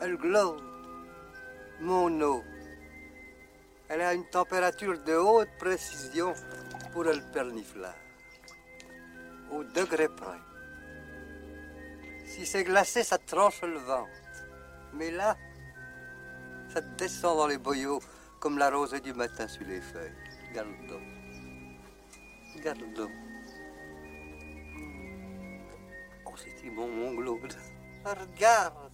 Elle glow. Mon eau. Elle a une température de haute précision pour le perniflard. Au degré près. Si c'est glacé, ça tranche le vent. Mais là, ça descend dans les boyaux comme la rosée du matin sur les feuilles. Garde donc. Garde donc. Oh, c'est bon, mon Claude? Regarde.